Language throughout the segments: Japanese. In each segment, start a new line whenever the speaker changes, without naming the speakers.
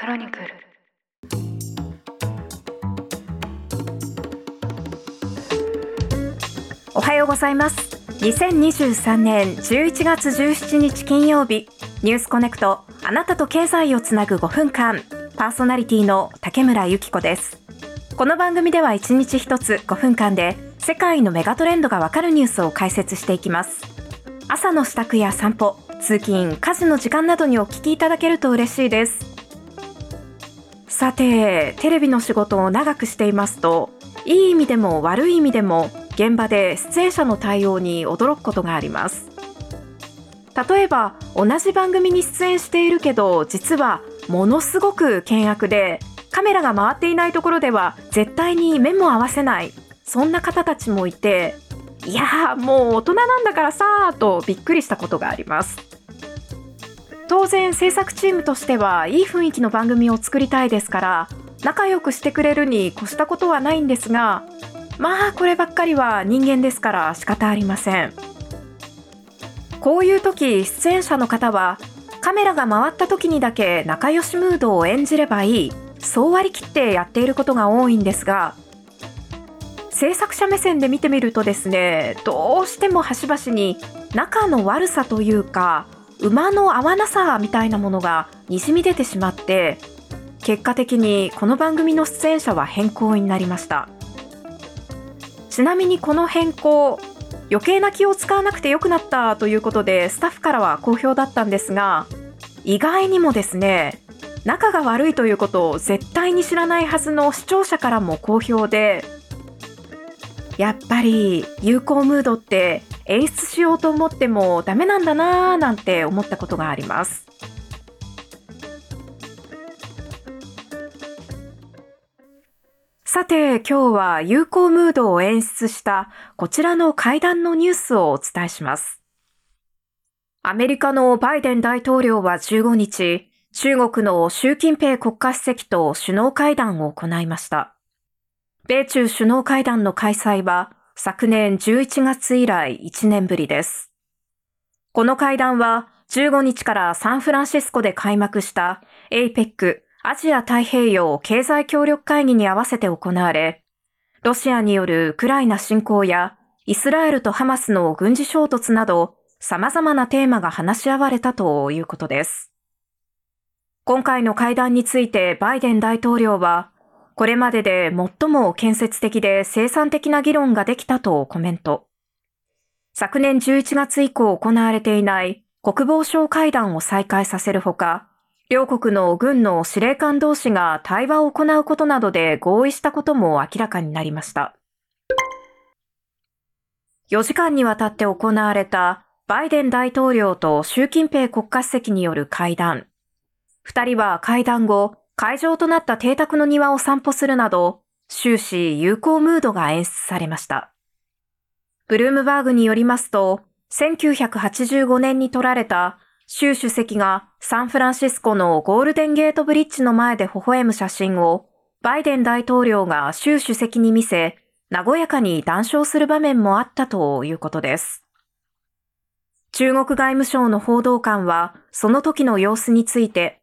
クロニクル。
おはようございます。2023年11月17日金曜日。ニュースコネクト。あなたと経済をつなぐ5分間パーソナリティの竹村由紀子です。この番組では1日1つ5分間で世界のメガトレンドがわかるニュースを解説していきます。朝の支度や散歩通勤家事の時間などにお聞きいただけると嬉しいです。さてテレビの仕事を長くしていますといい意味でも悪い意味でも現場で出演者の対応に驚くことがあります。例えば同じ番組に出演しているけど実はものすごく険悪でカメラが回っていないところでは絶対に目も合わせないそんな方たちもいていやもう大人なんだからさーとびっくりしたことがあります。当然制作チームとしてはいい雰囲気の番組を作りたいですから仲良くしてくれるに越したことはないんですがまあこればっかりは人間ですから仕方ありません。こういう時出演者の方はカメラが回った時にだけ仲良しムードを演じればいいそう割り切ってやっていることが多いんですが制作者目線で見てみるとですねどうしても端々に仲の悪さというか馬の合わなさみたいなものがにじみ出てしまって結果的にこの番組の出演者は変更になりました。ちなみにこの変更余計な気を使わなくてよくなったということでスタッフからは好評だったんですが意外にもですね仲が悪いということを絶対に知らないはずの視聴者からも好評でやっぱり友好ムードって演出しようと思ってもダメなんだなーなんて思ったことがあります。さて今日は友好ムードを演出したこちらの会談のニュースをお伝えします。アメリカのバイデン大統領は15日中国の習近平国家主席と首脳会談を行いました。米中首脳会談の開催は昨年11月以来1年ぶりです。この会談は15日からサンフランシスコで開幕した APEC アジア太平洋経済協力会議に合わせて行われ、ロシアによるウクライナ侵攻やイスラエルとハマスの軍事衝突など様々なテーマが話し合われたということです。今回の会談についてバイデン大統領はこれまでで最も建設的で生産的な議論ができたとコメント。昨年11月以降行われていない国防省会談を再開させるほか、両国の軍の司令官同士が対話を行うことなどで合意したことも明らかになりました。4時間にわたって行われたバイデン大統領と習近平国家主席による会談。二人は会談後、会場となった邸宅の庭を散歩するなど、終始友好ムードが演出されました。ブルームバーグによりますと、1985年に撮られた習主席がサンフランシスコのゴールデンゲートブリッジの前で微笑む写真をバイデン大統領が習主席に見せ、和やかに談笑する場面もあったということです。中国外務省の報道官はその時の様子について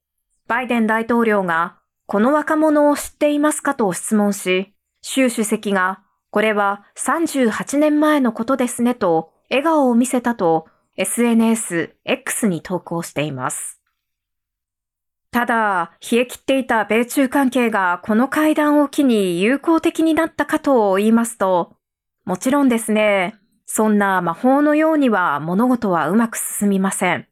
バイデン大統領が、この若者を知っていますかと質問し、習主席が、これは38年前のことですねと、笑顔を見せたと、SNS X に投稿しています。ただ、冷え切っていた米中関係がこの会談を機に友好的になったかと言いますと、もちろんですね、そんな魔法のようには物事はうまく進みません。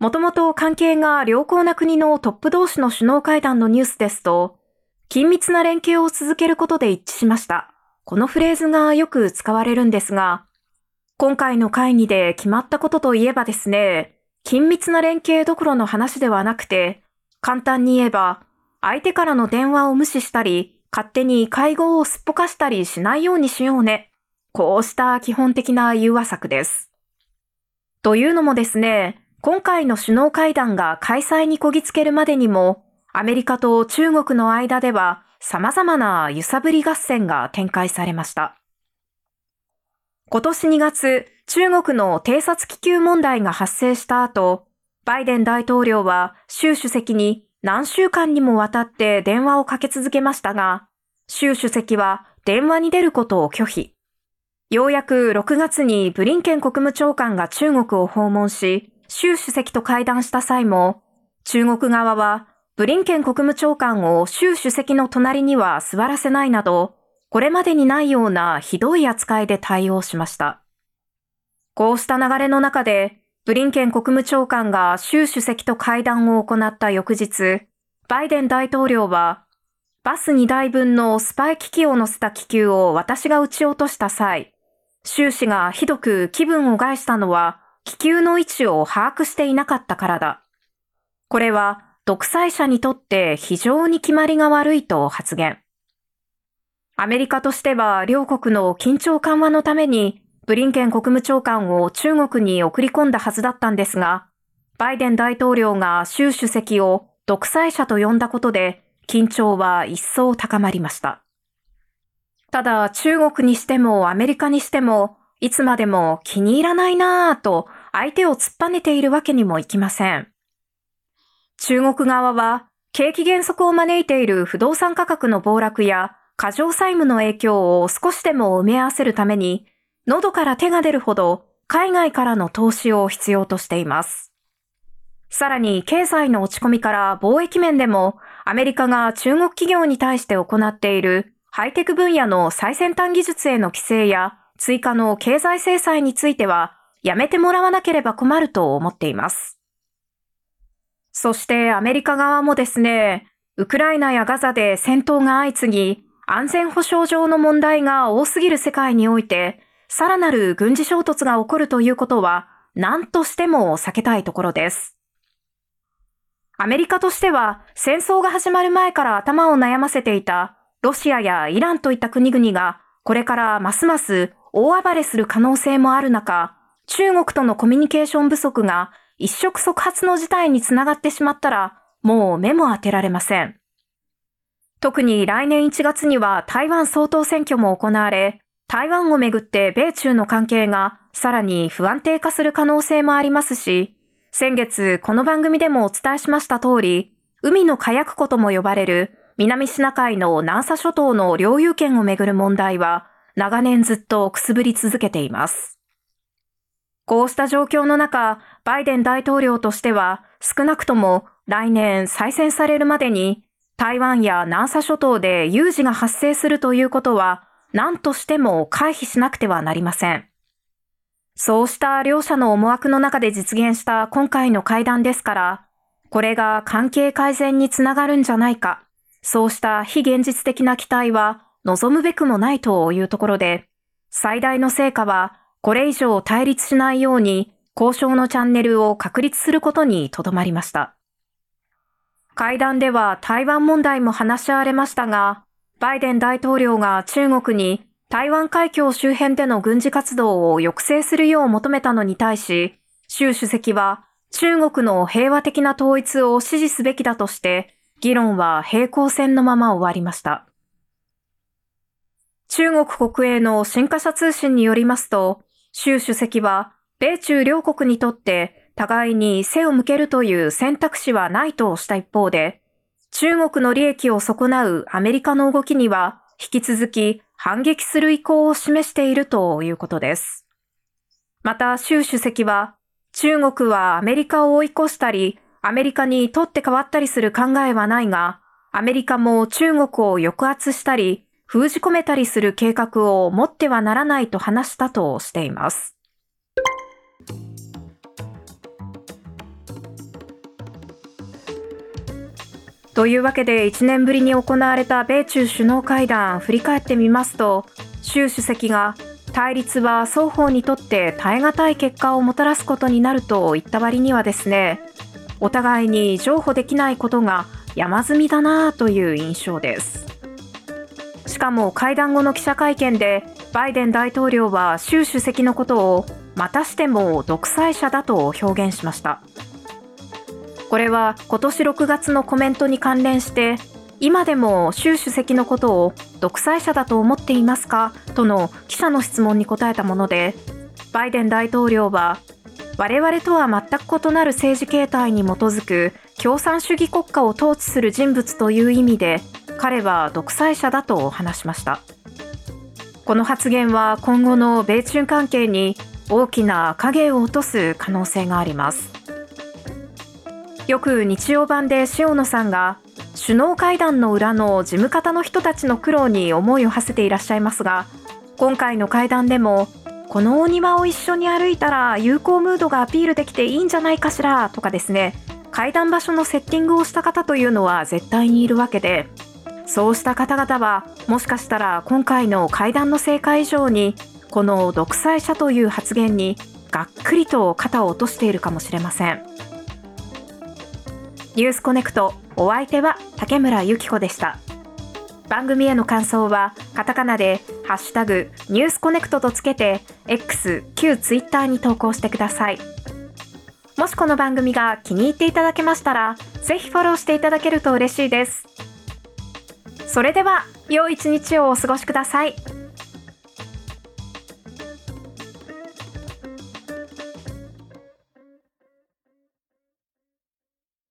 もともと関係が良好な国のトップ同士の首脳会談のニュースですと、緊密な連携を続けることで一致しました。このフレーズがよく使われるんですが、今回の会議で決まったことといえばですね、緊密な連携どころの話ではなくて、簡単に言えば、相手からの電話を無視したり、勝手に会合をすっぽかしたりしないようにしようね。こうした基本的な融和策です。というのもですね、今回の首脳会談が開催にこぎつけるまでにも、アメリカと中国の間では様々な揺さぶり合戦が展開されました。今年2月、中国の偵察気球問題が発生した後、バイデン大統領は習主席に何週間にもわたって電話をかけ続けましたが、習主席は電話に出ることを拒否。ようやく6月にブリンケン国務長官が中国を訪問し、習主席と会談した際も、中国側はブリンケン国務長官を習主席の隣には座らせないなど、これまでにないようなひどい扱いで対応しました。こうした流れの中で、ブリンケン国務長官が習主席と会談を行った翌日、バイデン大統領は、バス2台分のスパイ機器を乗せた気球を私が撃ち落とした際、習氏がひどく気分を害したのは気球の位置を把握していなかったからだ。これは独裁者にとって非常に決まりが悪いと発言。アメリカとしては両国の緊張緩和のためにブリンケン国務長官を中国に送り込んだはずだったんですが、バイデン大統領が習主席を独裁者と呼んだことで緊張は一層高まりました。ただ中国にしてもアメリカにしてもいつまでも気に入らないなぁと相手を突っぱねているわけにもいきません。中国側は景気減速を招いている不動産価格の暴落や過剰債務の影響を少しでも埋め合わせるために喉から手が出るほど海外からの投資を必要としています。さらに経済の落ち込みから貿易面でもアメリカが中国企業に対して行っているハイテク分野の最先端技術への規制や追加の経済制裁についてはやめてもらわなければ困ると思っています。そしてアメリカ側もですね、ウクライナやガザで戦闘が相次ぎ、安全保障上の問題が多すぎる世界において、さらなる軍事衝突が起こるということは、何としても避けたいところです。アメリカとしては、戦争が始まる前から頭を悩ませていたロシアやイランといった国々がこれからますます大暴れする可能性もある中、中国とのコミュニケーション不足が一触即発の事態につながってしまったら、もう目も当てられません。特に来年1月には台湾総統選挙も行われ、台湾をめぐって米中の関係がさらに不安定化する可能性もありますし、先月この番組でもお伝えしました通り、海の火薬庫とも呼ばれる南シナ海の南沙諸島の領有権をめぐる問題は長年ずっとくすぶり続けています。こうした状況の中、バイデン大統領としては少なくとも来年再選されるまでに台湾や南沙諸島で有事が発生するということは何としても回避しなくてはなりません。そうした両者の思惑の中で実現した今回の会談ですから、これが関係改善につながるんじゃないか、そうした非現実的な期待は望むべくもないというところで、最大の成果はこれ以上対立しないように交渉のチャンネルを確立することにとどまりました。会談では台湾問題も話し合われましたが、バイデン大統領が中国に台湾海峡周辺での軍事活動を抑制するよう求めたのに対し、習主席は中国の平和的な統一を支持すべきだとして議論は平行線のまま終わりました。中国国営の新華社通信によりますと、習主席は、米中両国にとって互いに背を向けるという選択肢はないとした一方で、中国の利益を損なうアメリカの動きには引き続き反撃する意向を示しているということです。また習主席は、中国はアメリカを追い越したり、アメリカに取って変わったりする考えはないが、アメリカも中国を抑圧したり、封じ込めたりする計画を持ってはならないと話したとしています。というわけで1年ぶりに行われた米中首脳会談振り返ってみますと習主席が対立は双方にとって耐え難い結果をもたらすことになると言った割にはですねお互いに譲歩できないことが山積みだなという印象です。しかも会談後の記者会見でバイデン大統領は習主席のことをまたしても独裁者だと表現しました。これは今年6月のコメントに関連して今でも習主席のことを独裁者だと思っていますか？との記者の質問に答えたものでバイデン大統領は我々とは全く異なる政治形態に基づく共産主義国家を統治する人物という意味で彼は独裁者だと話しました。この発言は今後の米中関係に大きな影を落とす可能性があります。よく日曜版で塩野さんが首脳会談の裏の事務方の人たちの苦労に思いを馳せていらっしゃいますが今回の会談でもこのお庭を一緒に歩いたら友好ムードがアピールできていいんじゃないかしらとかですね。会談場所のセッティングをした方というのは絶対にいるわけでそうした方々はもしかしたら今回の会談の成果以上にこの独裁者という発言にがっくりと肩を落としているかもしれません。ニュースコネクトお相手は竹村由紀子でした。番組への感想はカタカナでハッシュタグニュースコネクトとつけて X 旧 Twitter に投稿してください。もしこの番組が気に入っていただけましたらぜひフォローしていただけると嬉しいです。それでは良い一日をお過ごしください。